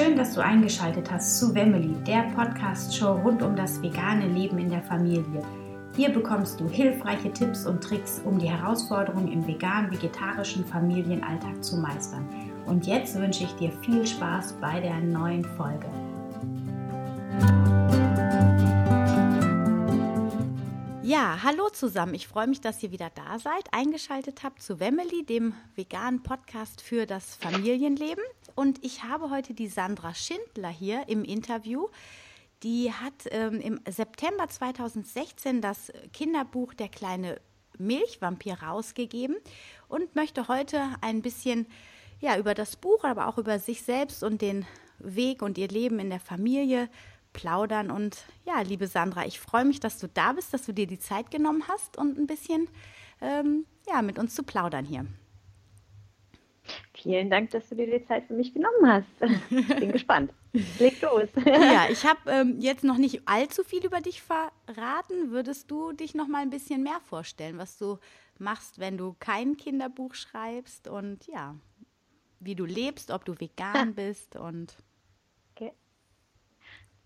Schön, dass du eingeschaltet hast zu Wemmeli, der Podcast-Show rund um das vegane Leben in der Familie. Hier bekommst du hilfreiche Tipps und Tricks, um die Herausforderungen im vegan-vegetarischen Familienalltag zu meistern. Und jetzt wünsche ich dir viel Spaß bei der neuen Folge. Ja, hallo zusammen. Ich freue mich, dass ihr wieder da seid, eingeschaltet habt zu Wemmeli, dem veganen Podcast für das Familienleben. Und ich habe heute die Sandra Schindler hier im Interview. Die hat ähm, im September 2016 das Kinderbuch Der kleine Milchvampir rausgegeben und möchte heute ein bisschen ja, über das Buch, aber auch über sich selbst und den Weg und ihr Leben in der Familie plaudern. Und ja, liebe Sandra, ich freue mich, dass du da bist, dass du dir die Zeit genommen hast und ein bisschen ähm, ja, mit uns zu plaudern hier. Vielen Dank, dass du dir die Zeit für mich genommen hast. Ich bin gespannt. Leg los. Ja, ich habe ähm, jetzt noch nicht allzu viel über dich verraten. Würdest du dich noch mal ein bisschen mehr vorstellen, was du machst, wenn du kein Kinderbuch schreibst und ja, wie du lebst, ob du vegan bist und.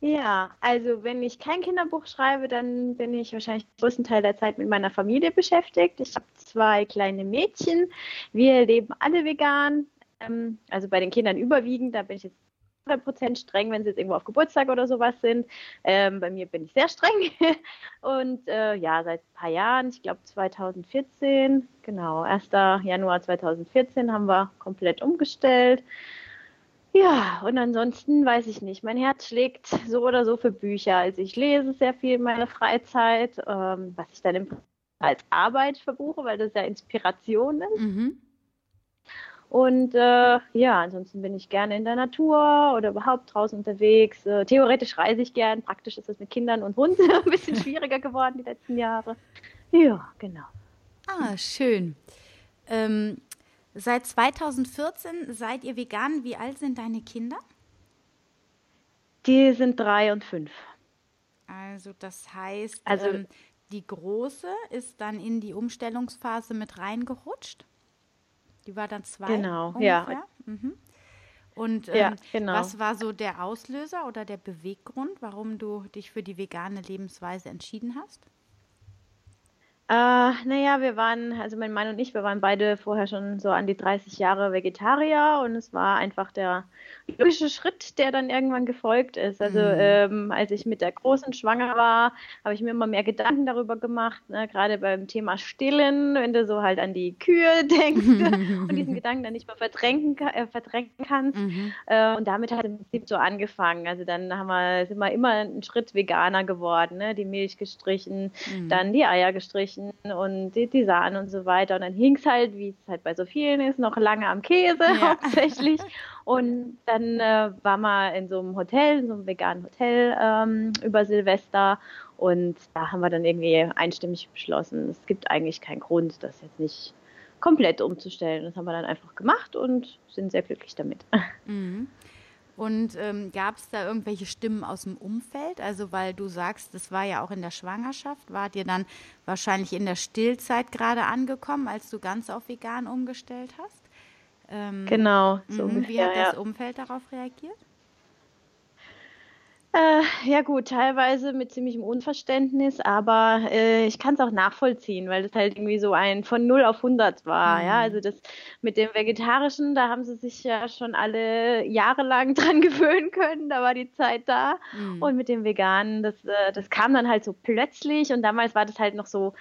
Ja, also wenn ich kein Kinderbuch schreibe, dann bin ich wahrscheinlich den größten Teil der Zeit mit meiner Familie beschäftigt. Ich habe zwei kleine Mädchen. Wir leben alle vegan. Ähm, also bei den Kindern überwiegend. Da bin ich jetzt 100% streng, wenn sie jetzt irgendwo auf Geburtstag oder sowas sind. Ähm, bei mir bin ich sehr streng. Und äh, ja, seit ein paar Jahren, ich glaube 2014, genau, 1. Januar 2014 haben wir komplett umgestellt. Ja, und ansonsten weiß ich nicht. Mein Herz schlägt so oder so für Bücher. Also ich lese sehr viel in meiner Freizeit, ähm, was ich dann im als Arbeit verbuche, weil das ja Inspiration ist. Mhm. Und äh, ja, ansonsten bin ich gerne in der Natur oder überhaupt draußen unterwegs. Äh, theoretisch reise ich gern. Praktisch ist das mit Kindern und Hunden ein bisschen schwieriger geworden die letzten Jahre. Ja, genau. Ah, schön. Ähm, Seit 2014 seid ihr vegan. Wie alt sind deine Kinder? Die sind drei und fünf. Also das heißt, also, ähm, die große ist dann in die Umstellungsphase mit reingerutscht. Die war dann zwei. Genau, ungefähr. ja. Mhm. Und ähm, ja, genau. was war so der Auslöser oder der Beweggrund, warum du dich für die vegane Lebensweise entschieden hast? Äh, naja, wir waren, also mein Mann und ich, wir waren beide vorher schon so an die 30 Jahre Vegetarier und es war einfach der logische Schritt, der dann irgendwann gefolgt ist. Also mhm. ähm, als ich mit der Großen schwanger war, habe ich mir immer mehr Gedanken darüber gemacht, ne? gerade beim Thema Stillen, wenn du so halt an die Kühe denkst und diesen Gedanken dann nicht mehr verdrängen, äh, verdrängen kannst. Mhm. Äh, und damit hat es im Prinzip so angefangen. Also dann haben wir, sind wir immer einen Schritt veganer geworden, ne? die Milch gestrichen, mhm. dann die Eier gestrichen Milchen und Sahne und so weiter. Und dann hing es halt, wie es halt bei so vielen ist, noch lange am Käse ja. hauptsächlich. Und dann äh, war man in so einem Hotel, in so einem veganen Hotel ähm, über Silvester. Und da haben wir dann irgendwie einstimmig beschlossen, es gibt eigentlich keinen Grund, das jetzt nicht komplett umzustellen. Das haben wir dann einfach gemacht und sind sehr glücklich damit. Mhm. Und ähm, gab es da irgendwelche Stimmen aus dem Umfeld? Also weil du sagst, das war ja auch in der Schwangerschaft, wart ihr dann wahrscheinlich in der Stillzeit gerade angekommen, als du ganz auf vegan umgestellt hast? Ähm, genau. So ungefähr, wie hat das Umfeld darauf reagiert? Äh, ja gut, teilweise mit ziemlichem Unverständnis, aber äh, ich kann es auch nachvollziehen, weil das halt irgendwie so ein von 0 auf 100 war. Mhm. Ja, also das mit dem Vegetarischen, da haben sie sich ja schon alle jahrelang dran gewöhnen können, da war die Zeit da. Mhm. Und mit dem Veganen, das, äh, das kam dann halt so plötzlich und damals war das halt noch so,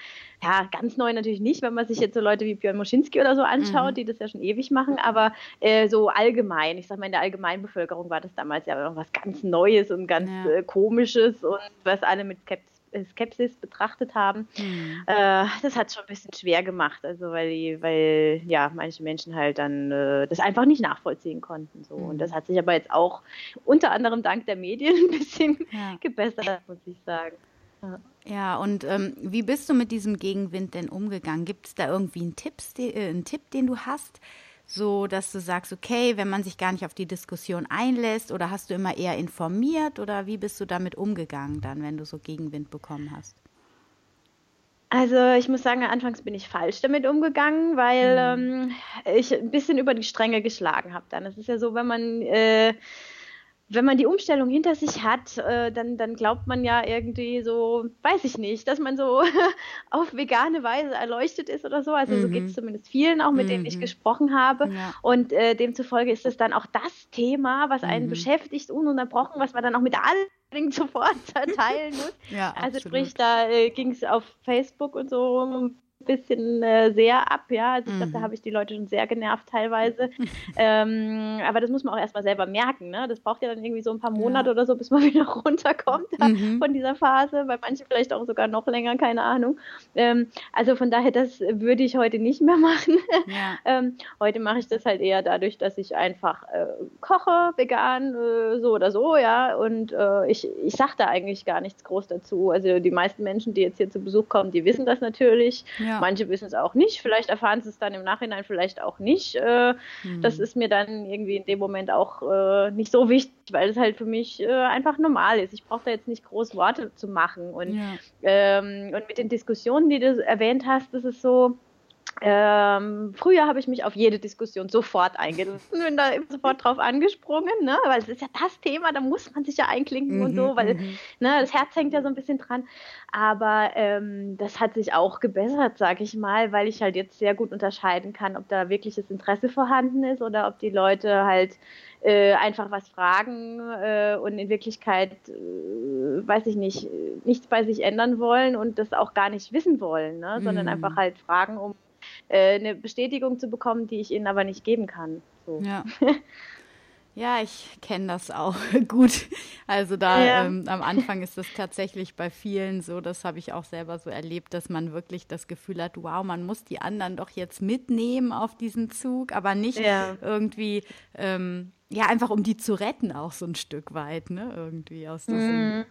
ja, ganz neu natürlich nicht, wenn man sich jetzt so Leute wie Björn Moschinski oder so anschaut, mhm. die das ja schon ewig machen, aber äh, so allgemein, ich sag mal, in der Allgemeinbevölkerung war das damals ja was ganz Neues und ganz ja. äh, Komisches und was alle mit Skepsis äh, Skepsis betrachtet haben. Mhm. Äh, das hat es schon ein bisschen schwer gemacht, also weil die, weil ja manche Menschen halt dann äh, das einfach nicht nachvollziehen konnten. So. Mhm. Und das hat sich aber jetzt auch unter anderem dank der Medien ein bisschen ja. gebessert, muss ich sagen. Ja. Ja, und ähm, wie bist du mit diesem Gegenwind denn umgegangen? Gibt es da irgendwie einen, Tipps, äh, einen Tipp, den du hast, so dass du sagst, okay, wenn man sich gar nicht auf die Diskussion einlässt, oder hast du immer eher informiert, oder wie bist du damit umgegangen dann, wenn du so Gegenwind bekommen hast? Also ich muss sagen, anfangs bin ich falsch damit umgegangen, weil mhm. ähm, ich ein bisschen über die Stränge geschlagen habe. Dann es ist ja so, wenn man äh, wenn man die Umstellung hinter sich hat, äh, dann, dann glaubt man ja irgendwie so, weiß ich nicht, dass man so auf vegane Weise erleuchtet ist oder so. Also mhm. so geht es zumindest vielen, auch mit mhm. denen ich mhm. gesprochen habe. Ja. Und äh, demzufolge ist es dann auch das Thema, was einen mhm. beschäftigt, ununterbrochen, was man dann auch mit allen sofort teilen muss. Ja, also sprich, da äh, ging es auf Facebook und so bisschen äh, sehr ab, ja. Also ich glaube, da mhm. habe ich die Leute schon sehr genervt teilweise. ähm, aber das muss man auch erstmal selber merken, ne? Das braucht ja dann irgendwie so ein paar Monate ja. oder so, bis man wieder runterkommt mhm. von dieser Phase, bei manchen vielleicht auch sogar noch länger, keine Ahnung. Ähm, also von daher, das würde ich heute nicht mehr machen. Ja. ähm, heute mache ich das halt eher dadurch, dass ich einfach äh, koche, vegan, äh, so oder so, ja. Und äh, ich, ich sage da eigentlich gar nichts groß dazu. Also die meisten Menschen, die jetzt hier zu Besuch kommen, die wissen das natürlich. Ja. Ja. Manche wissen es auch nicht, vielleicht erfahren sie es dann im Nachhinein vielleicht auch nicht. Äh, mhm. Das ist mir dann irgendwie in dem Moment auch äh, nicht so wichtig, weil es halt für mich äh, einfach normal ist. Ich brauche da jetzt nicht groß Worte zu machen. Und, ja. ähm, und mit den Diskussionen, die du erwähnt hast, das ist so, ähm, früher habe ich mich auf jede Diskussion sofort eingelassen, bin da sofort drauf angesprungen, ne? weil es ist ja das Thema, da muss man sich ja einklinken mhm, und so, weil mhm. ne, das Herz hängt ja so ein bisschen dran. Aber ähm, das hat sich auch gebessert, sage ich mal, weil ich halt jetzt sehr gut unterscheiden kann, ob da wirkliches Interesse vorhanden ist oder ob die Leute halt äh, einfach was fragen äh, und in Wirklichkeit, äh, weiß ich nicht, nichts bei sich ändern wollen und das auch gar nicht wissen wollen, ne? sondern mhm. einfach halt fragen, um äh, eine Bestätigung zu bekommen, die ich ihnen aber nicht geben kann. So. Ja. Ja, ich kenne das auch gut. Also da ja. ähm, am Anfang ist es tatsächlich bei vielen so, das habe ich auch selber so erlebt, dass man wirklich das Gefühl hat, wow, man muss die anderen doch jetzt mitnehmen auf diesen Zug, aber nicht ja. irgendwie, ähm, ja, einfach um die zu retten auch so ein Stück weit, ne, irgendwie aus diesem. Mm.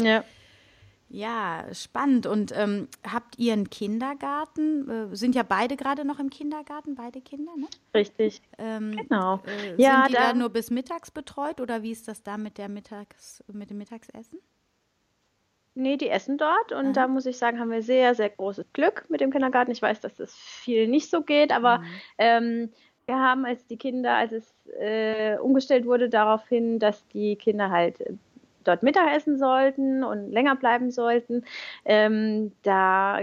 Ja. Ja, spannend. Und ähm, habt ihr einen Kindergarten? Äh, sind ja beide gerade noch im Kindergarten, beide Kinder, ne? Richtig. Ähm, genau. Äh, ja, sind die da, nur bis mittags betreut oder wie ist das da mit der Mittags, mit dem Mittagsessen? Nee, die essen dort und Aha. da muss ich sagen, haben wir sehr, sehr großes Glück mit dem Kindergarten. Ich weiß, dass das viel nicht so geht, aber mhm. ähm, wir haben als die Kinder, als es äh, umgestellt wurde, darauf hin, dass die Kinder halt dort Mittagessen sollten und länger bleiben sollten. Ähm, da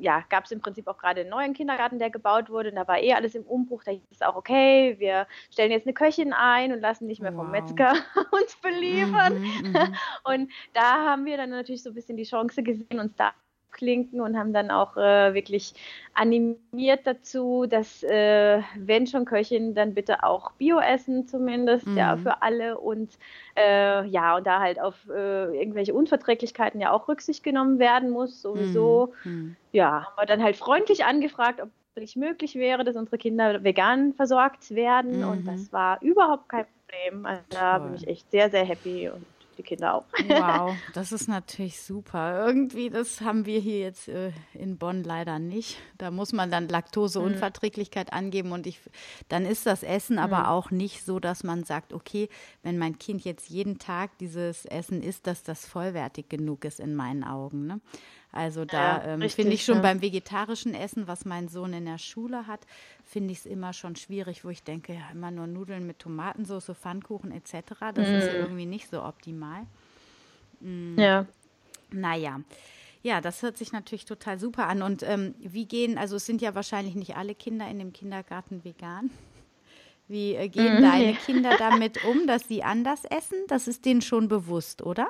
ja, gab es im Prinzip auch gerade einen neuen Kindergarten, der gebaut wurde. Und da war eh alles im Umbruch. Da hieß es auch, okay, wir stellen jetzt eine Köchin ein und lassen nicht mehr wow. vom Metzger uns beliefern. Mhm, mhm, und da haben wir dann natürlich so ein bisschen die Chance gesehen, uns da klinken und haben dann auch äh, wirklich animiert dazu, dass äh, wenn schon Köchin, dann bitte auch Bio essen zumindest, mhm. ja, für alle und äh, ja, und da halt auf äh, irgendwelche Unverträglichkeiten ja auch Rücksicht genommen werden muss, sowieso. Mhm. mhm. Ja, haben wir dann halt freundlich angefragt, ob es möglich wäre, dass unsere Kinder vegan versorgt werden mhm. und das war überhaupt kein Problem. Also da bin ich echt sehr, sehr happy und die Kinder auch. Wow, das ist natürlich super. Irgendwie, das haben wir hier jetzt äh, in Bonn leider nicht. Da muss man dann Laktoseunverträglichkeit mhm. angeben und ich, dann ist das Essen mhm. aber auch nicht so, dass man sagt, okay, wenn mein Kind jetzt jeden Tag dieses Essen isst, dass das vollwertig genug ist in meinen Augen. Ne? Also da ja, ähm, finde ich schon ja. beim vegetarischen Essen, was mein Sohn in der Schule hat, finde ich es immer schon schwierig, wo ich denke, ja, immer nur Nudeln mit Tomatensauce, Pfannkuchen etc. Das mm. ist irgendwie nicht so optimal. Mm. Ja. Naja. Ja, das hört sich natürlich total super an. Und ähm, wie gehen, also es sind ja wahrscheinlich nicht alle Kinder in dem Kindergarten vegan. Wie äh, gehen mm, deine Kinder damit um, dass sie anders essen? Das ist denen schon bewusst, oder?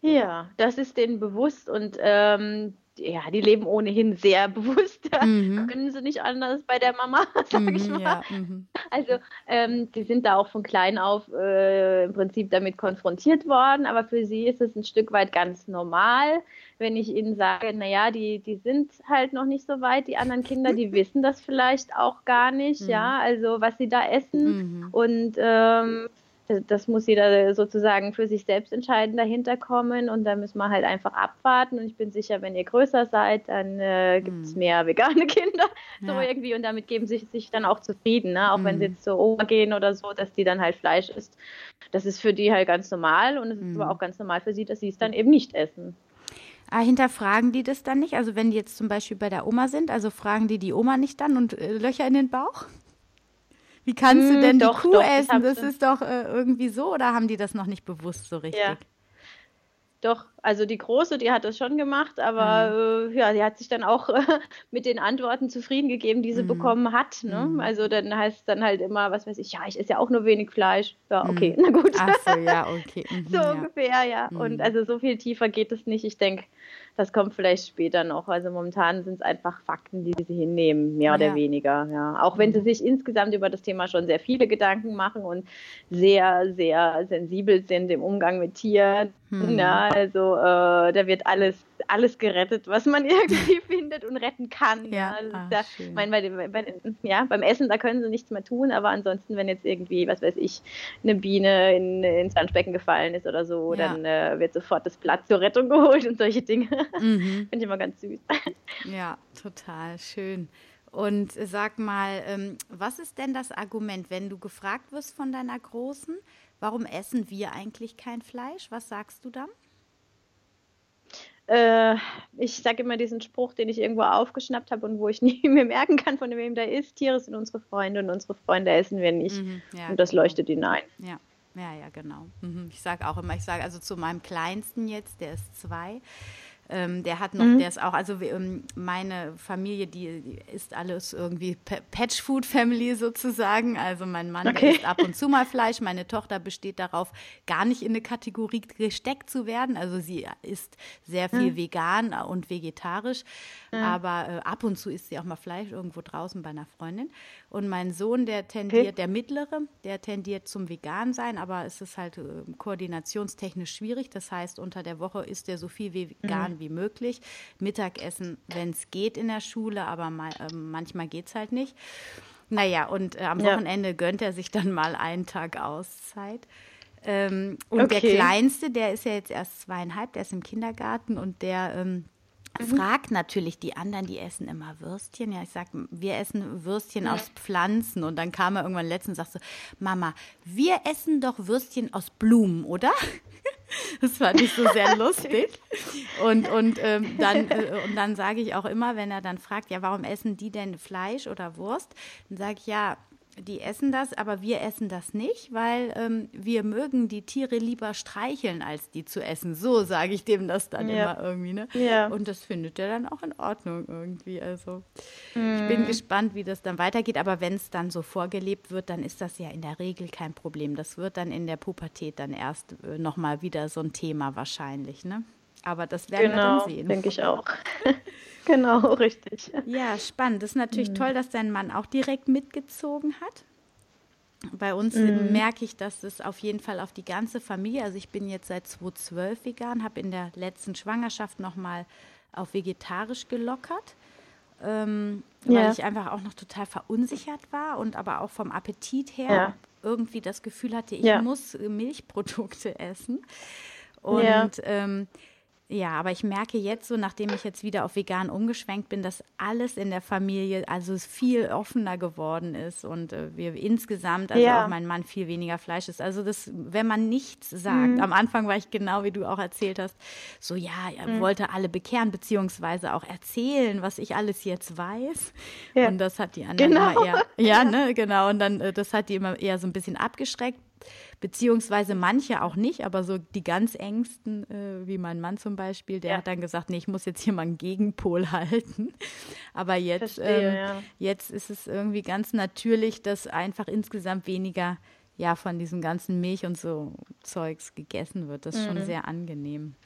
Ja, das ist denen bewusst und ähm, ja, die leben ohnehin sehr bewusst. Mhm. Können sie nicht anders bei der Mama, sag mhm, ich mal. Ja, mhm. Also ähm, die sind da auch von klein auf äh, im Prinzip damit konfrontiert worden, aber für sie ist es ein Stück weit ganz normal, wenn ich ihnen sage, naja, die, die sind halt noch nicht so weit, die anderen Kinder, die wissen das vielleicht auch gar nicht, mhm. ja, also was sie da essen mhm. und ähm, das muss jeder sozusagen für sich selbst entscheiden, dahinter kommen und da müssen wir halt einfach abwarten und ich bin sicher, wenn ihr größer seid, dann äh, gibt es hm. mehr vegane Kinder so ja. irgendwie und damit geben sie sich dann auch zufrieden, ne? auch mhm. wenn sie hm. jetzt zur Oma gehen oder so, dass die dann halt Fleisch isst. Das ist für die halt ganz normal und es ist mhm. aber auch ganz normal für sie, dass sie es dann eben nicht essen. Ah, hinterfragen die das dann nicht? Also wenn die jetzt zum Beispiel bei der Oma sind, also fragen die die Oma nicht dann und äh, Löcher in den Bauch? Wie kannst du hm, denn doch, die Kuh doch, essen? Das ist doch äh, irgendwie so, oder haben die das noch nicht bewusst so richtig? Ja. Doch, also die Große, die hat das schon gemacht, aber mhm. äh, ja, die hat sich dann auch äh, mit den Antworten zufrieden gegeben, die sie mhm. bekommen hat. Ne? Mhm. Also dann heißt es dann halt immer, was weiß ich, ja, ich esse ja auch nur wenig Fleisch. Ja, okay, mhm. na gut. Ach so, ja, okay. Mhm, so ja. ungefähr, ja. Und mhm. also so viel tiefer geht es nicht. Ich denke, das kommt vielleicht später noch. Also momentan sind es einfach Fakten, die sie hinnehmen, mehr oder ja. weniger. Ja. Auch wenn sie sich insgesamt über das Thema schon sehr viele Gedanken machen und sehr, sehr sensibel sind im Umgang mit Tieren. Hm. Ja, also äh, da wird alles, alles gerettet, was man irgendwie findet und retten kann. Ja, ja, ah, da, mein, bei, bei, ja, beim Essen, da können sie nichts mehr tun, aber ansonsten, wenn jetzt irgendwie, was weiß ich, eine Biene in, ins Waschbecken gefallen ist oder so, ja. dann äh, wird sofort das Blatt zur Rettung geholt und solche Dinge. Mhm. Finde ich immer ganz süß. Ja, total schön. Und sag mal, ähm, was ist denn das Argument, wenn du gefragt wirst von deiner Großen, warum essen wir eigentlich kein Fleisch? Was sagst du dann? Äh, ich sage immer diesen Spruch, den ich irgendwo aufgeschnappt habe und wo ich nie mehr merken kann, von wem der ist. Tiere sind unsere Freunde und unsere Freunde essen wir nicht. Mhm, ja, und das genau. leuchtet ihnen ein. Ja. Ja, ja, genau. Mhm. Ich sage auch immer, ich sage also zu meinem Kleinsten jetzt, der ist zwei, ähm, der hat noch, mhm. der ist auch, also ähm, meine Familie, die, die ist alles irgendwie Patch Food Family sozusagen. Also mein Mann okay. isst ab und zu mal Fleisch, meine Tochter besteht darauf, gar nicht in eine Kategorie gesteckt zu werden. Also sie isst sehr viel mhm. vegan und vegetarisch, mhm. aber äh, ab und zu isst sie auch mal Fleisch irgendwo draußen bei einer Freundin. Und mein Sohn, der tendiert, der mittlere, der tendiert zum Vegan sein, aber es ist halt äh, koordinationstechnisch schwierig. Das heißt, unter der Woche isst er so viel vegan wie möglich. Mittagessen, wenn es geht in der Schule, aber mal, äh, manchmal geht es halt nicht. Naja, und äh, am ja. Wochenende gönnt er sich dann mal einen Tag Auszeit. Ähm, und okay. der Kleinste, der ist ja jetzt erst zweieinhalb, der ist im Kindergarten und der ähm, mhm. fragt natürlich die anderen, die essen immer Würstchen. Ja, ich sag, wir essen Würstchen ja. aus Pflanzen. Und dann kam er irgendwann letztens und sagte so, Mama, wir essen doch Würstchen aus Blumen, oder? Das fand ich so sehr lustig. Und, und, ähm, dann, äh, und dann sage ich auch immer, wenn er dann fragt, ja, warum essen die denn Fleisch oder Wurst? Dann sage ich, ja, die essen das, aber wir essen das nicht, weil ähm, wir mögen die Tiere lieber streicheln, als die zu essen. So sage ich dem das dann ja. immer irgendwie. Ne? Ja. Und das findet er dann auch in Ordnung irgendwie. Also mm. ich bin mhm. gespannt, wie das dann weitergeht. Aber wenn es dann so vorgelebt wird, dann ist das ja in der Regel kein Problem. Das wird dann in der Pubertät dann erst äh, nochmal wieder so ein Thema wahrscheinlich. Ne? Aber das werden genau, wir dann genau, sehen. denke ich auch. genau, richtig. Ja, spannend. Das ist natürlich mhm. toll, dass dein Mann auch direkt mitgezogen hat. Bei uns mhm. merke ich, dass es auf jeden Fall auf die ganze Familie, also ich bin jetzt seit 2012 vegan, habe in der letzten Schwangerschaft nochmal auf vegetarisch gelockert, ähm, ja. weil ich einfach auch noch total verunsichert war und aber auch vom Appetit her ja. irgendwie das Gefühl hatte, ich ja. muss Milchprodukte essen. Und ähm, ja, aber ich merke jetzt so, nachdem ich jetzt wieder auf vegan umgeschwenkt bin, dass alles in der Familie also viel offener geworden ist und äh, wir insgesamt, also ja. auch mein Mann viel weniger Fleisch ist. Also das, wenn man nichts sagt, mhm. am Anfang war ich genau, wie du auch erzählt hast, so ja, er mhm. wollte alle bekehren, beziehungsweise auch erzählen, was ich alles jetzt weiß. Ja. Und das hat die anderen genau. immer eher, ja, ne, genau. Und dann, äh, das hat die immer eher so ein bisschen abgeschreckt beziehungsweise manche auch nicht, aber so die ganz engsten, äh, wie mein Mann zum Beispiel, der ja. hat dann gesagt, nee, ich muss jetzt hier mal einen Gegenpol halten. Aber jetzt, Verstehe, ähm, ja. jetzt ist es irgendwie ganz natürlich, dass einfach insgesamt weniger ja von diesem ganzen Milch und so Zeugs gegessen wird. Das ist mhm. schon sehr angenehm.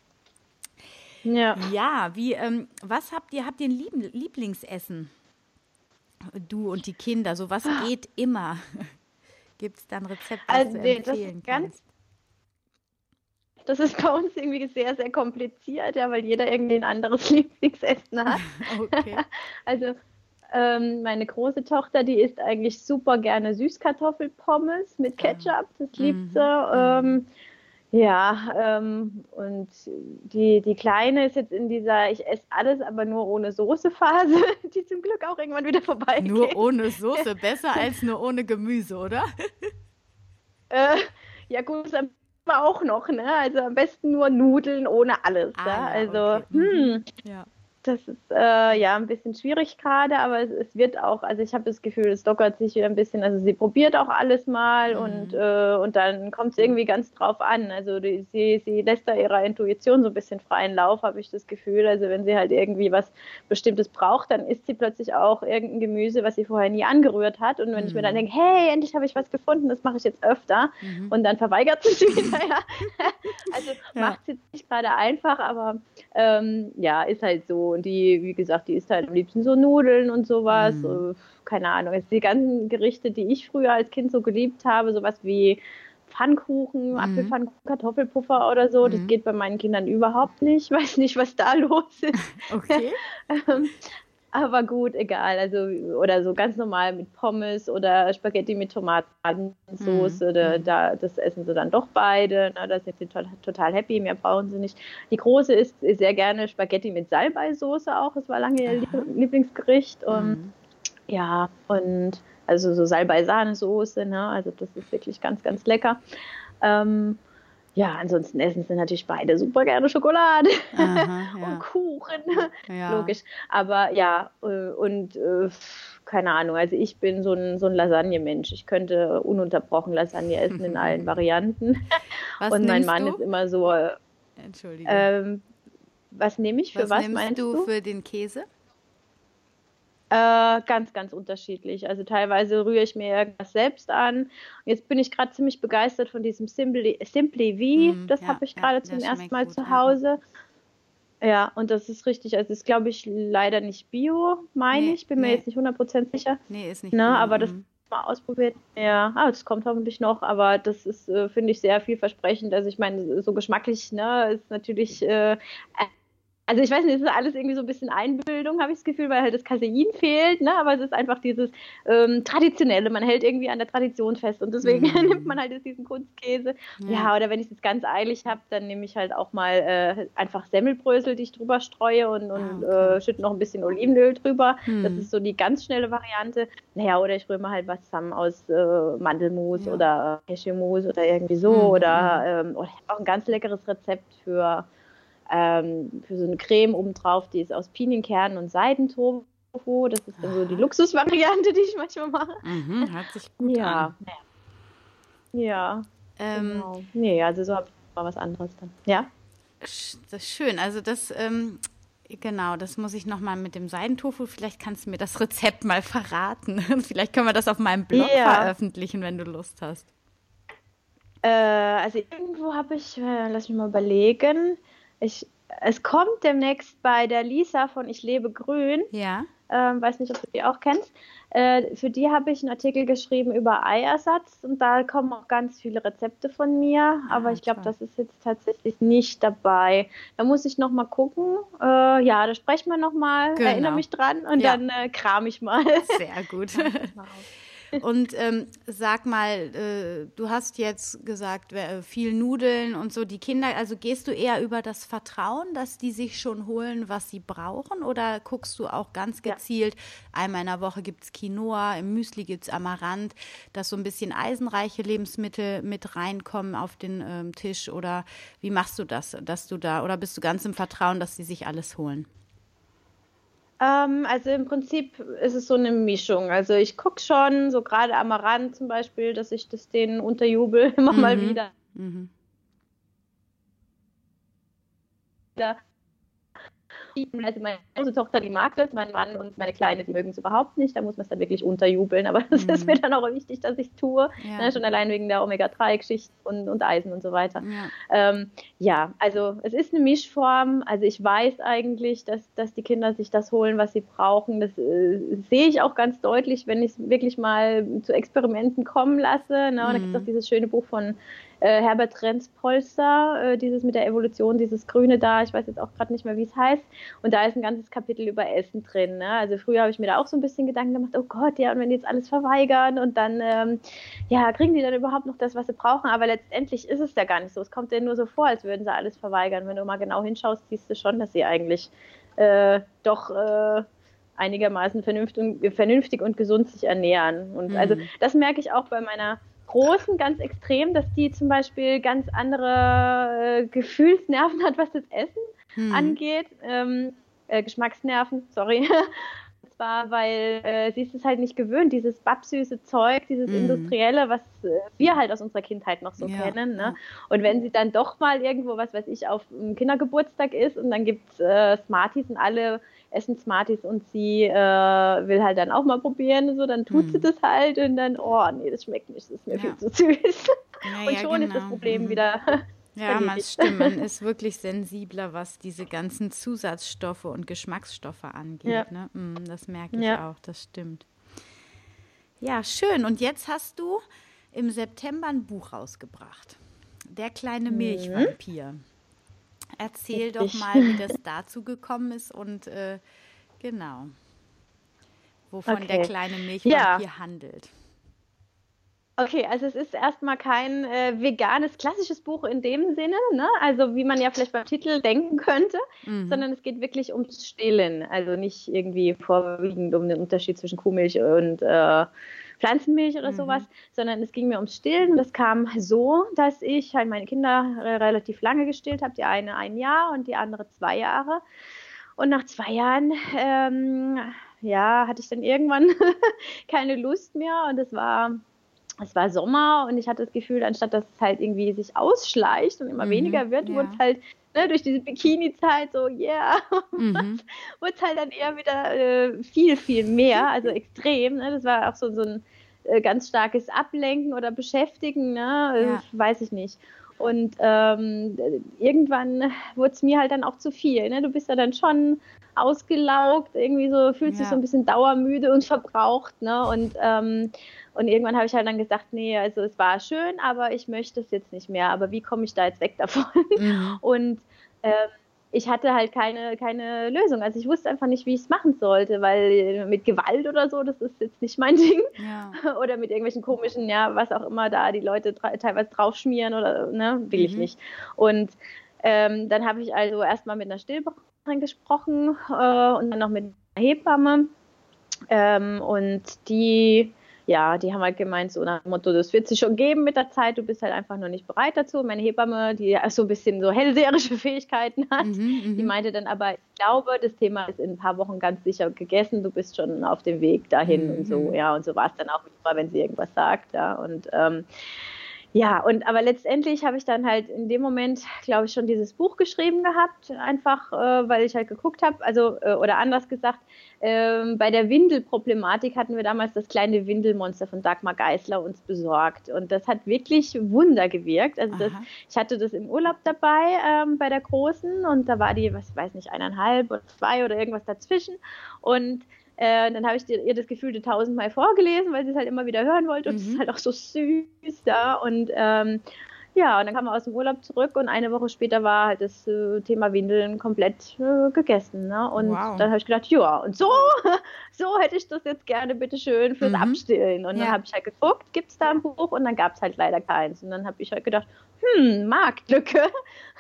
Ja. Ja, wie, ähm, was habt ihr? Habt ihr ein Lieblingsessen? Du und die Kinder, so was ah. geht immer. Gibt es da ein Rezept, das also, du empfehlen das kannst? Das ist bei uns irgendwie sehr, sehr kompliziert, ja, weil jeder irgendwie ein anderes Lieblingsessen hat. Okay. also ähm, meine große Tochter, die isst eigentlich super gerne Süßkartoffelpommes mit Ketchup, das liebt mhm. sie. Ähm, ja, ähm, und die, die Kleine ist jetzt in dieser Ich esse alles, aber nur ohne Soße-Phase, die zum Glück auch irgendwann wieder vorbei Nur ohne Soße, besser als nur ohne Gemüse, oder? äh, ja, gut, aber auch noch, ne? Also am besten nur Nudeln ohne alles. Ah, ja? Also, okay. Mhm. hm. Ja. Das ist äh, ja ein bisschen schwierig gerade, aber es, es, wird auch, also ich habe das Gefühl, es lockert sich wieder ein bisschen. Also sie probiert auch alles mal mhm. und, äh, und dann kommt es irgendwie ganz drauf an. Also die, sie, sie lässt da ihrer Intuition so ein bisschen freien Lauf, habe ich das Gefühl. Also wenn sie halt irgendwie was Bestimmtes braucht, dann isst sie plötzlich auch irgendein Gemüse, was sie vorher nie angerührt hat. Und wenn mhm. ich mir dann mhm. denke, hey, endlich habe ich was gefunden, das mache ich jetzt öfter. Mhm. Und dann verweigert sie sich wieder. Ja. also ja. macht sie nicht gerade einfach, aber ähm, ja, ist halt so und die, wie gesagt, die isst halt am liebsten so Nudeln und sowas. Mhm. Keine Ahnung. Also die ganzen Gerichte, die ich früher als Kind so geliebt habe, sowas wie Pfannkuchen, mhm. Apfelpfannkuchen, Kartoffelpuffer oder so, mhm. das geht bei meinen Kindern überhaupt nicht. Ich weiß nicht, was da los ist. Okay. Ähm, aber gut, egal. Also, oder so ganz normal mit Pommes oder Spaghetti mit Tomatensauce. Mhm. Oder, mhm. da, das essen sie dann doch beide. Na, da sind sie total, total happy. Mehr brauchen sie nicht. Die Große isst sehr gerne Spaghetti mit Salbei-Soße auch. Das war lange ihr Lieblingsgericht. Und, mhm. Ja, und also so Salbei-Sahnesoße. Ne? Also, das ist wirklich ganz, ganz lecker. Ähm, ja, ansonsten essen sie natürlich beide super gerne Schokolade Aha, ja. und Kuchen. Ja. Logisch. Aber ja, äh, und äh, keine Ahnung, also ich bin so ein, so ein Lasagne-Mensch. Ich könnte ununterbrochen Lasagne essen in allen Varianten. Was und mein Mann du? ist immer so. Entschuldige. Ähm, was nehme ich? Für was, was meinst du? Für den Käse? Äh, ganz, ganz unterschiedlich. Also teilweise rühre ich mir irgendwas selbst an. Jetzt bin ich gerade ziemlich begeistert von diesem Simply, Simply V. Mm, das ja, habe ich gerade ja, zum ersten Mal gut, zu Hause. Ja. ja. und das ist richtig. Also ist, glaube ich, leider nicht Bio, meine nee, ich. Bin nee. mir jetzt nicht 100% sicher. Nee, ist nicht ne, Bio. Aber das mhm. mal ausprobiert. Ja, ah, das kommt hoffentlich noch, aber das ist, äh, finde ich, sehr vielversprechend. Also ich meine, so geschmacklich, ne, ist natürlich äh, also ich weiß nicht, es ist alles irgendwie so ein bisschen Einbildung, habe ich das Gefühl, weil halt das Casein fehlt, ne? aber es ist einfach dieses ähm, Traditionelle, man hält irgendwie an der Tradition fest und deswegen mm. nimmt man halt jetzt diesen Kunstkäse. Ja, ja oder wenn ich es jetzt ganz eilig habe, dann nehme ich halt auch mal äh, einfach Semmelbrösel, die ich drüber streue und, und ah, okay. äh, schütte noch ein bisschen Olivenöl drüber. Mm. Das ist so die ganz schnelle Variante. Naja, oder ich rühre mal halt was zusammen aus äh, Mandelmus ja. oder Cashewmus oder irgendwie so. Mm. Oder, ähm, oder ich habe auch ein ganz leckeres Rezept für ähm, für so eine Creme obendrauf, die ist aus Pinienkernen und Seidentofu. Das ist dann so die ah. Luxusvariante, die ich manchmal mache. Mhm, hört sich gut ja. an. Ja. Ähm, genau. Nee, also so habe ich mal was anderes dann. Ja. Das ist schön. Also das, ähm, genau, das muss ich nochmal mit dem Seidentofu. Vielleicht kannst du mir das Rezept mal verraten. Vielleicht können wir das auf meinem Blog ja. veröffentlichen, wenn du Lust hast. Äh, also irgendwo habe ich, äh, lass mich mal überlegen. Ich, es kommt demnächst bei der Lisa von Ich lebe grün. Ja. Ähm, weiß nicht, ob du die auch kennst. Äh, für die habe ich einen Artikel geschrieben über Eiersatz und da kommen auch ganz viele Rezepte von mir, ah, aber ich glaube, das ist jetzt tatsächlich nicht dabei. Da muss ich noch mal gucken. Äh, ja, da sprechen wir noch mal. Genau. Erinnere mich dran und ja. dann äh, kram ich mal. Sehr gut. Und ähm, sag mal, äh, du hast jetzt gesagt, viel Nudeln und so. Die Kinder, also gehst du eher über das Vertrauen, dass die sich schon holen, was sie brauchen? Oder guckst du auch ganz gezielt, ja. einmal in der Woche gibt es Quinoa, im Müsli gibt es Amaranth, dass so ein bisschen eisenreiche Lebensmittel mit reinkommen auf den ähm, Tisch? Oder wie machst du das, dass du da, oder bist du ganz im Vertrauen, dass sie sich alles holen? Ähm, also im Prinzip ist es so eine Mischung. Also ich gucke schon, so gerade Amaranth zum Beispiel, dass ich das denen unterjubel immer mhm. mal wieder. Mhm. Also meine große Tochter, die mag das, mein Mann und meine Kleine, die mögen es überhaupt nicht. Da muss man es dann wirklich unterjubeln. Aber es mhm. ist mir dann auch wichtig, dass ich tue. Ja. Ne, schon allein wegen der Omega-3-Geschichte und, und Eisen und so weiter. Ja. Ähm, ja, also es ist eine Mischform. Also ich weiß eigentlich, dass, dass die Kinder sich das holen, was sie brauchen. Das äh, sehe ich auch ganz deutlich, wenn ich es wirklich mal zu Experimenten kommen lasse. Ne? Und mhm. da gibt es auch dieses schöne Buch von äh, Herbert Renz-Polster, äh, dieses mit der Evolution, dieses Grüne da, ich weiß jetzt auch gerade nicht mehr, wie es heißt. Und da ist ein ganzes Kapitel über Essen drin. Ne? Also früher habe ich mir da auch so ein bisschen Gedanken gemacht, oh Gott, ja, und wenn die jetzt alles verweigern und dann, ähm, ja, kriegen die dann überhaupt noch das, was sie brauchen? Aber letztendlich ist es ja gar nicht so. Es kommt denen nur so vor, als würden sie alles verweigern. Wenn du mal genau hinschaust, siehst du schon, dass sie eigentlich äh, doch äh, einigermaßen vernünftig, und gesund sich ernähren. Und mhm. also das merke ich auch bei meiner Großen ganz extrem, dass die zum Beispiel ganz andere äh, Gefühlsnerven hat, was das Essen hm. angeht. Ähm, äh, Geschmacksnerven, sorry. Und zwar, weil äh, sie ist es halt nicht gewöhnt, dieses babsüße Zeug, dieses mm. industrielle, was äh, wir halt aus unserer Kindheit noch so ja, kennen. Ne? Und wenn sie dann doch mal irgendwo, was weiß ich, auf einem Kindergeburtstag ist und dann gibt es äh, Smarties und alle essen Smarties und sie äh, will halt dann auch mal probieren, so, dann tut mm. sie das halt und dann, oh nee, das schmeckt nicht, das ist mir ja. viel zu süß. und schon genau. ist das genau. Problem mm. wieder ja, man stimmt. Man ist wirklich sensibler, was diese ganzen Zusatzstoffe und Geschmacksstoffe angeht. Ja. Ne? Mm, das merke ich ja. auch, das stimmt. Ja, schön. Und jetzt hast du im September ein Buch rausgebracht. Der kleine mhm. Erzähl Richtig. doch mal, wie das dazu gekommen ist und äh, genau, wovon okay. der kleine Milchvampir ja. handelt. Okay, also es ist erstmal kein äh, veganes, klassisches Buch in dem Sinne, ne? also wie man ja vielleicht beim Titel denken könnte, mhm. sondern es geht wirklich ums Stillen, also nicht irgendwie vorwiegend um den Unterschied zwischen Kuhmilch und äh, Pflanzenmilch oder mhm. sowas, sondern es ging mir ums Stillen. Das kam so, dass ich halt meine Kinder relativ lange gestillt habe, die eine ein Jahr und die andere zwei Jahre. Und nach zwei Jahren, ähm, ja, hatte ich dann irgendwann keine Lust mehr und es war es war Sommer und ich hatte das Gefühl, anstatt dass es halt irgendwie sich ausschleicht und immer mhm, weniger wird, ja. wurde es halt ne, durch diese Bikini-Zeit so, yeah, mhm. wurde es halt dann eher wieder äh, viel, viel mehr, also extrem. Ne? Das war auch so, so ein äh, ganz starkes Ablenken oder Beschäftigen, ne? Äh, ja. weiß ich nicht. Und ähm, irgendwann wurde es mir halt dann auch zu viel. Ne? Du bist ja dann schon ausgelaugt, irgendwie so, fühlst ja. dich so ein bisschen dauermüde und verbraucht. Ne? Und ähm, und irgendwann habe ich halt dann gesagt, nee, also es war schön, aber ich möchte es jetzt nicht mehr. Aber wie komme ich da jetzt weg davon? Mhm. Und äh, ich hatte halt keine, keine Lösung. Also ich wusste einfach nicht, wie ich es machen sollte, weil mit Gewalt oder so, das ist jetzt nicht mein Ding. Ja. Oder mit irgendwelchen komischen, ja, was auch immer da die Leute teilweise draufschmieren oder, ne, will mhm. ich nicht. Und ähm, dann habe ich also erstmal mit einer Stillberaterin gesprochen äh, und dann noch mit einer Hebamme. Ähm, und die ja, die haben halt gemeint, so nach dem Motto, das wird sich schon geben mit der Zeit, du bist halt einfach noch nicht bereit dazu. Meine Hebamme, die so ein bisschen so hellseherische Fähigkeiten hat, mhm, die mhm. meinte dann aber, ich glaube, das Thema ist in ein paar Wochen ganz sicher gegessen, du bist schon auf dem Weg dahin mhm. und so, mhm. ja, und so war es dann auch immer, wenn sie irgendwas sagt, ja, und ähm, ja, und aber letztendlich habe ich dann halt in dem Moment, glaube ich, schon dieses Buch geschrieben gehabt, einfach äh, weil ich halt geguckt habe, also äh, oder anders gesagt, äh, bei der Windelproblematik hatten wir damals das kleine Windelmonster von Dagmar Geisler uns besorgt. Und das hat wirklich Wunder gewirkt. Also das, ich hatte das im Urlaub dabei ähm, bei der großen. Und da war die, was weiß nicht, eineinhalb oder zwei oder irgendwas dazwischen. Und äh, dann habe ich ihr das Gefühl tausendmal vorgelesen, weil sie es halt immer wieder hören wollte und es mhm. ist halt auch so süß da. Und ähm, ja, und dann kam er aus dem Urlaub zurück und eine Woche später war halt das äh, Thema Windeln komplett äh, gegessen. Ne? Und wow. dann habe ich gedacht, ja, und so, so hätte ich das jetzt gerne bitteschön fürs mhm. Abstillen. Und ja. dann habe ich halt geguckt, gibt es da ein Buch? Und dann gab es halt leider keins. Und dann habe ich halt gedacht, hm, Marktlücke.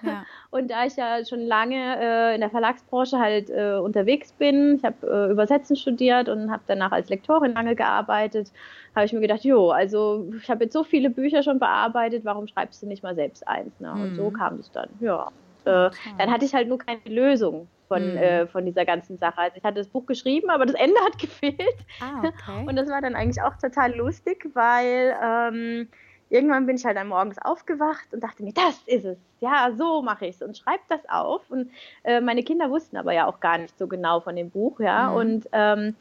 Ja. Und da ich ja schon lange äh, in der Verlagsbranche halt äh, unterwegs bin, ich habe äh, Übersetzen studiert und habe danach als Lektorin lange gearbeitet, habe ich mir gedacht, jo, also ich habe jetzt so viele Bücher schon bearbeitet, warum schreibst du nicht mal selbst eins? Ne? Und so mhm. kam es dann, ja. Äh, dann hatte ich halt nur keine Lösung von, mhm. äh, von dieser ganzen Sache. Also ich hatte das Buch geschrieben, aber das Ende hat gefehlt. Ah, okay. Und das war dann eigentlich auch total lustig, weil ähm, irgendwann bin ich halt dann morgens aufgewacht und dachte mir, das ist es. Ja, so mache ich es und schreibe das auf. Und äh, meine Kinder wussten aber ja auch gar nicht so genau von dem Buch, ja. Mhm. Und ähm,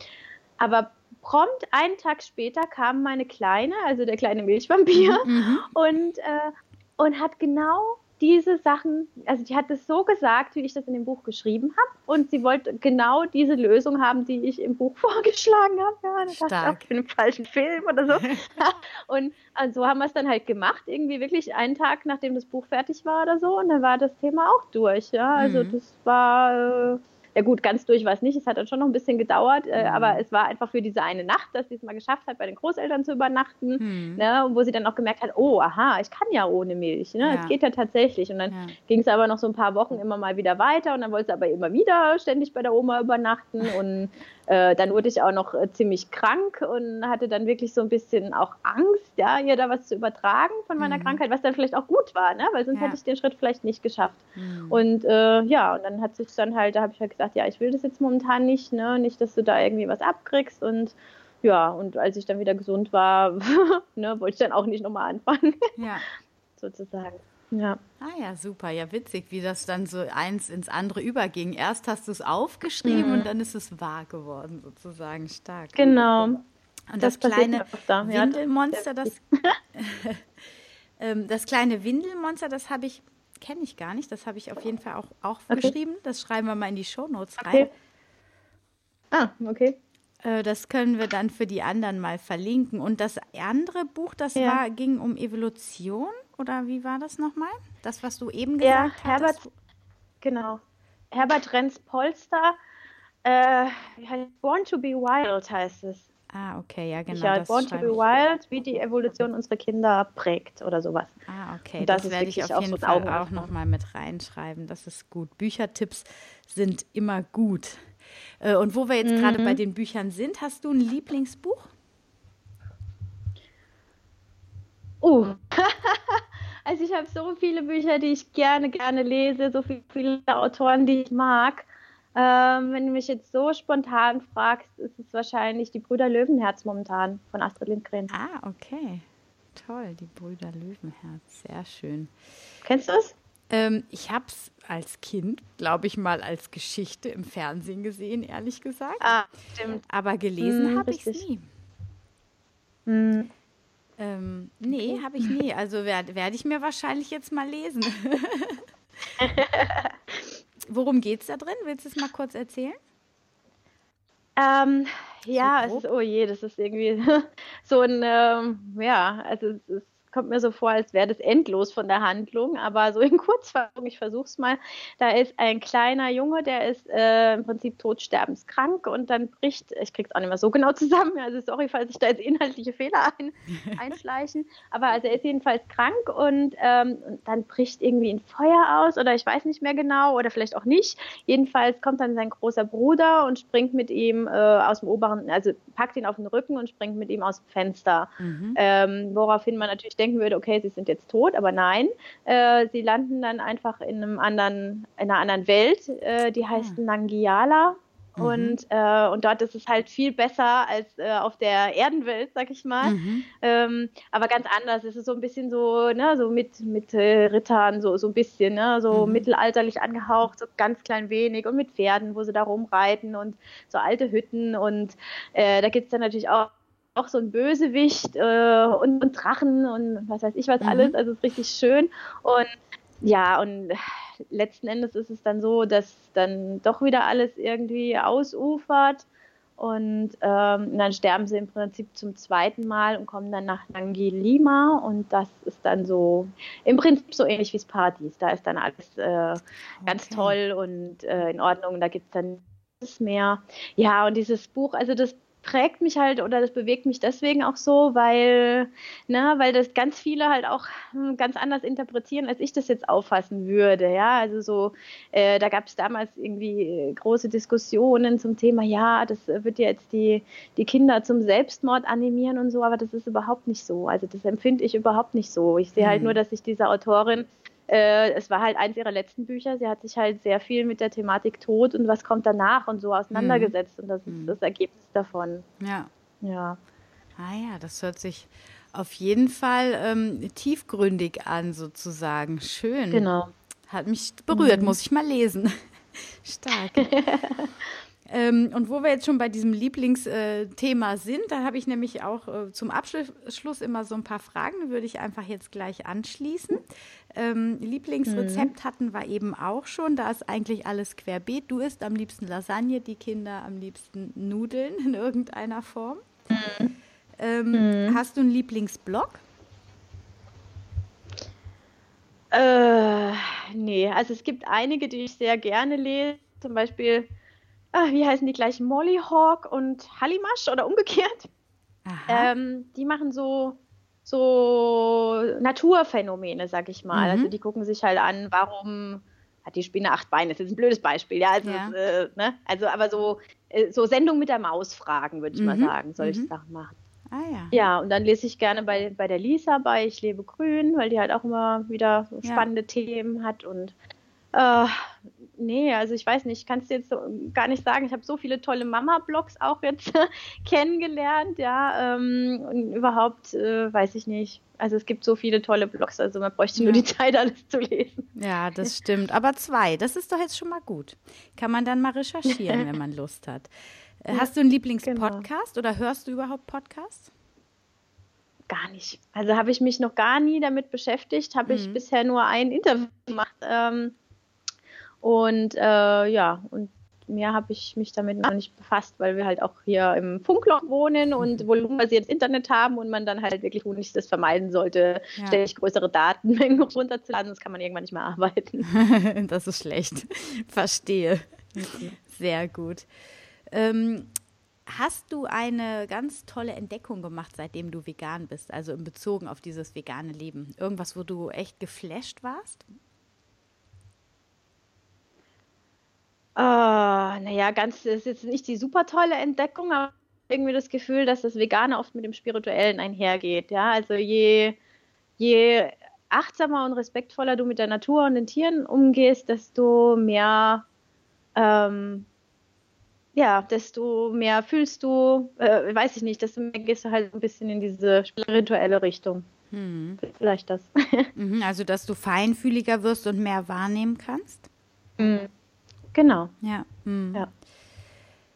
aber prompt einen Tag später kam meine Kleine, also der kleine Milchvampir, mhm. mhm. und, äh, und hat genau diese Sachen, also die hat es so gesagt, wie ich das in dem Buch geschrieben habe. Und sie wollte genau diese Lösung haben, die ich im Buch vorgeschlagen habe. Ja, das Stark. dachte ich auch für einen falschen Film oder so. und also so haben wir es dann halt gemacht, irgendwie wirklich einen Tag, nachdem das Buch fertig war oder so. Und dann war das Thema auch durch. Ja, also mhm. das war. Äh, ja gut, ganz durch war es nicht, es hat dann schon noch ein bisschen gedauert, äh, mhm. aber es war einfach für diese eine Nacht, dass sie es mal geschafft hat, bei den Großeltern zu übernachten, mhm. ne, wo sie dann auch gemerkt hat, oh, aha, ich kann ja ohne Milch, ne, es geht ja tatsächlich. Und dann ja. ging es aber noch so ein paar Wochen immer mal wieder weiter und dann wollte sie aber immer wieder ständig bei der Oma übernachten und äh, dann wurde ich auch noch äh, ziemlich krank und hatte dann wirklich so ein bisschen auch Angst, ja, ihr da was zu übertragen von meiner mhm. Krankheit, was dann vielleicht auch gut war, ne? weil sonst ja. hätte ich den Schritt vielleicht nicht geschafft. Mhm. Und äh, ja, und dann hat sich dann halt, da habe ich halt gesagt, ja, ich will das jetzt momentan nicht, ne? nicht, dass du da irgendwie was abkriegst und ja, und als ich dann wieder gesund war, ne, wollte ich dann auch nicht nochmal anfangen. Ja. Sozusagen. Ja. Ah ja, super. Ja, witzig, wie das dann so eins ins andere überging. Erst hast du es aufgeschrieben mhm. und dann ist es wahr geworden, sozusagen stark. Genau. Und das, das kleine da. Windelmonster, das, ähm, das kleine Windelmonster, das habe ich, kenne ich gar nicht, das habe ich auf jeden Fall auch aufgeschrieben. Okay. Das schreiben wir mal in die Shownotes rein. Okay. Ah, okay. Äh, das können wir dann für die anderen mal verlinken. Und das andere Buch, das ja. war, ging um Evolution oder wie war das nochmal? Das, was du eben gesagt ja, Herbert, hattest? genau. Herbert Renz Polster, äh, Born to be Wild heißt es. Ah, okay, ja, genau. Ja, Born to be Wild, wie die Evolution unserer Kinder prägt oder sowas. Ah, okay. das, das werde ich auf jeden so Fall auch nochmal mit reinschreiben. Das ist gut. Büchertipps sind immer gut. Äh, und wo wir jetzt mhm. gerade bei den Büchern sind, hast du ein Lieblingsbuch? Oh, also ich habe so viele Bücher, die ich gerne, gerne lese, so viele Autoren, die ich mag. Ähm, wenn du mich jetzt so spontan fragst, ist es wahrscheinlich die Brüder Löwenherz momentan von Astrid Lindgren. Ah, okay. Toll, die Brüder Löwenherz, sehr schön. Kennst du es? Ähm, ich habe es als Kind, glaube ich, mal als Geschichte im Fernsehen gesehen, ehrlich gesagt. Ah, stimmt. Aber gelesen hm, habe ich es nie. Hm. Ähm, nee, habe ich nie. Also werde werd ich mir wahrscheinlich jetzt mal lesen. Worum geht es da drin? Willst du es mal kurz erzählen? Ähm, ja, so es ist, oh je, das ist irgendwie so ein, ähm, ja, also es ist kommt mir so vor, als wäre das endlos von der Handlung, aber so in Kurzfassung, ich versuche es mal, da ist ein kleiner Junge, der ist äh, im Prinzip todsterbenskrank und dann bricht, ich kriege es auch nicht mehr so genau zusammen, also sorry, falls sich da jetzt inhaltliche Fehler ein, einschleichen, aber also er ist jedenfalls krank und, ähm, und dann bricht irgendwie ein Feuer aus oder ich weiß nicht mehr genau oder vielleicht auch nicht. Jedenfalls kommt dann sein großer Bruder und springt mit ihm äh, aus dem oberen, also packt ihn auf den Rücken und springt mit ihm aus dem Fenster, mhm. ähm, woraufhin man natürlich denken würde, okay, sie sind jetzt tot, aber nein, äh, sie landen dann einfach in einem anderen, in einer anderen Welt, äh, die heißt ah. Nangiala. Mhm. Und, äh, und dort ist es halt viel besser als äh, auf der Erdenwelt, sag ich mal. Mhm. Ähm, aber ganz anders. Es ist so ein bisschen so, ne, so mit, mit äh, Rittern, so, so ein bisschen, ne, so mhm. mittelalterlich angehaucht, so ganz klein wenig und mit Pferden, wo sie da rumreiten und so alte Hütten. Und äh, da gibt es dann natürlich auch auch so ein Bösewicht äh, und, und, Drachen und was weiß ich was mhm. alles. Also es ist richtig schön. Und ja, und letzten Endes ist es dann so, dass dann doch wieder alles irgendwie ausufert. Und ähm, dann sterben sie im Prinzip zum zweiten Mal und kommen dann nach Nangilima. Und das ist dann so im Prinzip so ähnlich wie das Paradies. Da ist dann alles äh, ganz okay. toll und äh, in Ordnung. Da gibt es dann das Meer. Ja, und dieses Buch, also das prägt mich halt oder das bewegt mich deswegen auch so, weil, ne, weil das ganz viele halt auch hm, ganz anders interpretieren, als ich das jetzt auffassen würde. Ja, also so, äh, da gab es damals irgendwie große Diskussionen zum Thema, ja, das wird jetzt die, die Kinder zum Selbstmord animieren und so, aber das ist überhaupt nicht so. Also das empfinde ich überhaupt nicht so. Ich sehe halt mhm. halt nur, dass sich diese Autorin äh, es war halt eins ihrer letzten Bücher. Sie hat sich halt sehr viel mit der Thematik Tod und was kommt danach und so auseinandergesetzt. Mhm. Und das ist mhm. das Ergebnis davon. Ja. Ja. Ah ja, das hört sich auf jeden Fall ähm, tiefgründig an, sozusagen. Schön. Genau. Hat mich berührt, mhm. muss ich mal lesen. Stark. Ähm, und wo wir jetzt schon bei diesem Lieblingsthema äh, sind, da habe ich nämlich auch äh, zum Abschluss immer so ein paar Fragen, würde ich einfach jetzt gleich anschließen. Ähm, Lieblingsrezept mhm. hatten wir eben auch schon, da ist eigentlich alles querbeet. Du isst am liebsten Lasagne, die Kinder am liebsten Nudeln in irgendeiner Form. Mhm. Ähm, mhm. Hast du einen Lieblingsblog? Äh, nee, also es gibt einige, die ich sehr gerne lese, zum Beispiel ah, wie heißen die gleich? Mollyhawk und Hallimasch oder umgekehrt. Ähm, die machen so, so Naturphänomene, sag ich mal. Also mhm. Also die gucken sich halt an, warum hat die Spinne acht Beine? Das ist ein blödes Beispiel, ja. Also, ja. Äh, ne? also aber so äh, so Sendung mit der Maus fragen, würde ich mhm. mal sagen, solche mhm. Sachen machen. Ah ja. Ja, und dann lese ich gerne bei, bei der Lisa bei Ich lebe grün, weil die halt auch immer wieder so spannende ja. Themen hat und äh, nee, also ich weiß nicht, ich kann es jetzt so gar nicht sagen. Ich habe so viele tolle Mama-Blogs auch jetzt kennengelernt, ja. Ähm, und überhaupt äh, weiß ich nicht. Also es gibt so viele tolle Blogs, also man bräuchte ja. nur die Zeit, alles zu lesen. Ja, das stimmt. Aber zwei, das ist doch jetzt schon mal gut. Kann man dann mal recherchieren, wenn man Lust hat. Äh, hast du einen Lieblingspodcast genau. oder hörst du überhaupt Podcasts? Gar nicht. Also habe ich mich noch gar nie damit beschäftigt, habe mhm. ich bisher nur ein Interview gemacht. Ähm, und äh, ja, und mehr habe ich mich damit noch nicht befasst, weil wir halt auch hier im Funkloch wohnen und mhm. volumenbasiertes Internet haben und man dann halt wirklich nicht das vermeiden sollte, ja. ständig größere Datenmengen runterzuladen, sonst kann man irgendwann nicht mehr arbeiten. das ist schlecht. Verstehe. Okay. Sehr gut. Ähm, hast du eine ganz tolle Entdeckung gemacht, seitdem du vegan bist, also in Bezug auf dieses vegane Leben? Irgendwas, wo du echt geflasht warst? Uh, naja, ganz ist jetzt nicht die super tolle Entdeckung, aber irgendwie das Gefühl, dass das Vegane oft mit dem Spirituellen einhergeht. Ja, also je, je achtsamer und respektvoller du mit der Natur und den Tieren umgehst, desto mehr, ähm, ja, desto mehr fühlst du, äh, weiß ich nicht, desto mehr gehst du halt ein bisschen in diese spirituelle Richtung. Hm. Vielleicht das. Mhm, also, dass du feinfühliger wirst und mehr wahrnehmen kannst? Mhm. Genau. Ja. Hm. ja.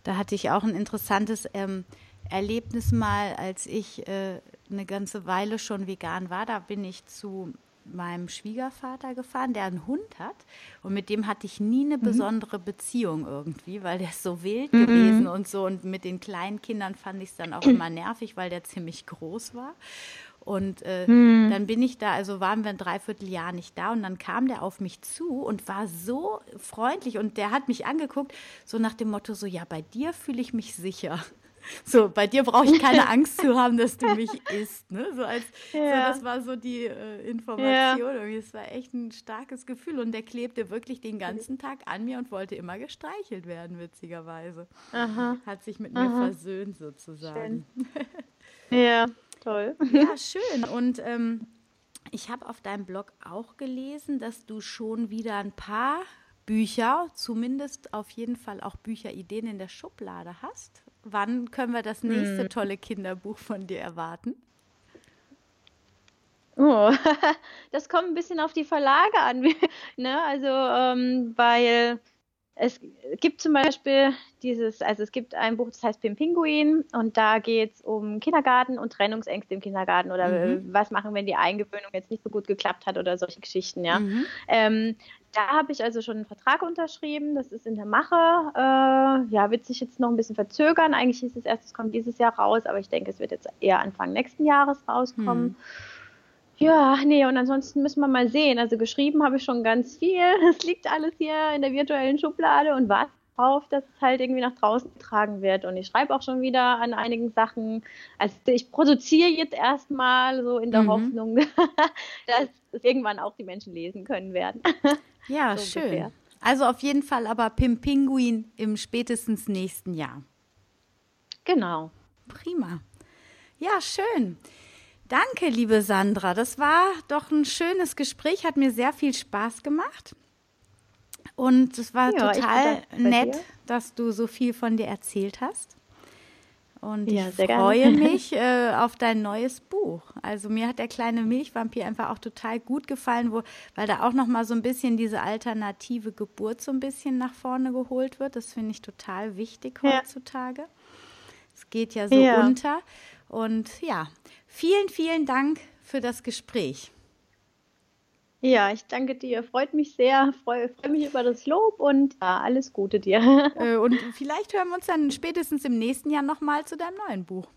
Da hatte ich auch ein interessantes ähm, Erlebnis mal, als ich äh, eine ganze Weile schon vegan war. Da bin ich zu meinem Schwiegervater gefahren, der einen Hund hat. Und mit dem hatte ich nie eine mhm. besondere Beziehung irgendwie, weil der ist so wild mhm. gewesen und so. Und mit den kleinen Kindern fand ich es dann auch immer nervig, weil der ziemlich groß war. Und äh, hm. dann bin ich da, also waren wir ein Dreivierteljahr nicht da und dann kam der auf mich zu und war so freundlich und der hat mich angeguckt, so nach dem Motto, so ja, bei dir fühle ich mich sicher. So, bei dir brauche ich keine Angst zu haben, dass du mich isst. Ne? So als, ja. so, das war so die äh, Information. Ja. Es war echt ein starkes Gefühl. Und der klebte wirklich den ganzen Tag an mir und wollte immer gestreichelt werden, witzigerweise. Aha. Hat sich mit Aha. mir versöhnt sozusagen. ja. Toll. Ja, schön. Und ähm, ich habe auf deinem Blog auch gelesen, dass du schon wieder ein paar Bücher, zumindest auf jeden Fall auch Bücherideen in der Schublade hast. Wann können wir das nächste hm. tolle Kinderbuch von dir erwarten? Oh, das kommt ein bisschen auf die Verlage an. ne? Also, ähm, weil es gibt zum Beispiel dieses, also es gibt ein Buch, das heißt Pim Pinguin und da geht es um Kindergarten und Trennungsängste im Kindergarten oder mhm. was machen, wenn die Eingewöhnung jetzt nicht so gut geklappt hat oder solche Geschichten, ja. Mhm. Ähm, da habe ich also schon einen Vertrag unterschrieben, das ist in der Mache. Äh, ja, wird sich jetzt noch ein bisschen verzögern. Eigentlich hieß es erst, es kommt dieses Jahr raus, aber ich denke, es wird jetzt eher Anfang nächsten Jahres rauskommen. Mhm. Ja, nee, und ansonsten müssen wir mal sehen. Also geschrieben habe ich schon ganz viel. Es liegt alles hier in der virtuellen Schublade und warte darauf, dass es halt irgendwie nach draußen getragen wird. Und ich schreibe auch schon wieder an einigen Sachen. Also ich produziere jetzt erstmal so in der mhm. Hoffnung, dass es irgendwann auch die Menschen lesen können werden. Ja, so schön. Ungefähr. Also auf jeden Fall aber Pim Pinguin im spätestens nächsten Jahr. Genau. Prima. Ja, schön. Danke, liebe Sandra. Das war doch ein schönes Gespräch, hat mir sehr viel Spaß gemacht. Und es war ja, total nett, dir. dass du so viel von dir erzählt hast. Und ja, ich freue gerne. mich äh, auf dein neues Buch. Also mir hat der kleine Milchvampir einfach auch total gut gefallen, wo, weil da auch noch mal so ein bisschen diese alternative Geburt so ein bisschen nach vorne geholt wird. Das finde ich total wichtig heutzutage. Es geht ja so ja. unter. Und ja, Vielen, vielen Dank für das Gespräch. Ja, ich danke dir. Freut mich sehr. Freue, freue mich über das Lob und ja, alles Gute dir. Äh, und vielleicht hören wir uns dann spätestens im nächsten Jahr nochmal zu deinem neuen Buch.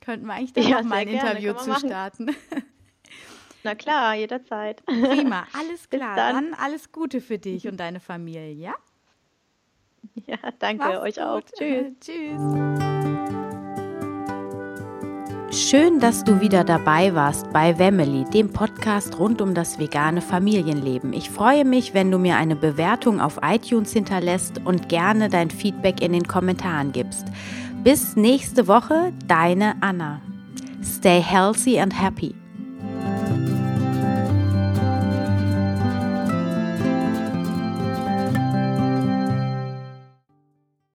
Könnten wir eigentlich da ja, nochmal ein gerne. Interview zu starten. Na klar, jederzeit. Prima, alles klar. Dann. dann. alles Gute für dich und deine Familie, ja? Ja, danke Mach's euch gut. auch. Tschüss. Tschüss. Schön, dass du wieder dabei warst bei Wemmeli, dem Podcast rund um das vegane Familienleben. Ich freue mich, wenn du mir eine Bewertung auf iTunes hinterlässt und gerne dein Feedback in den Kommentaren gibst. Bis nächste Woche, deine Anna. Stay healthy and happy.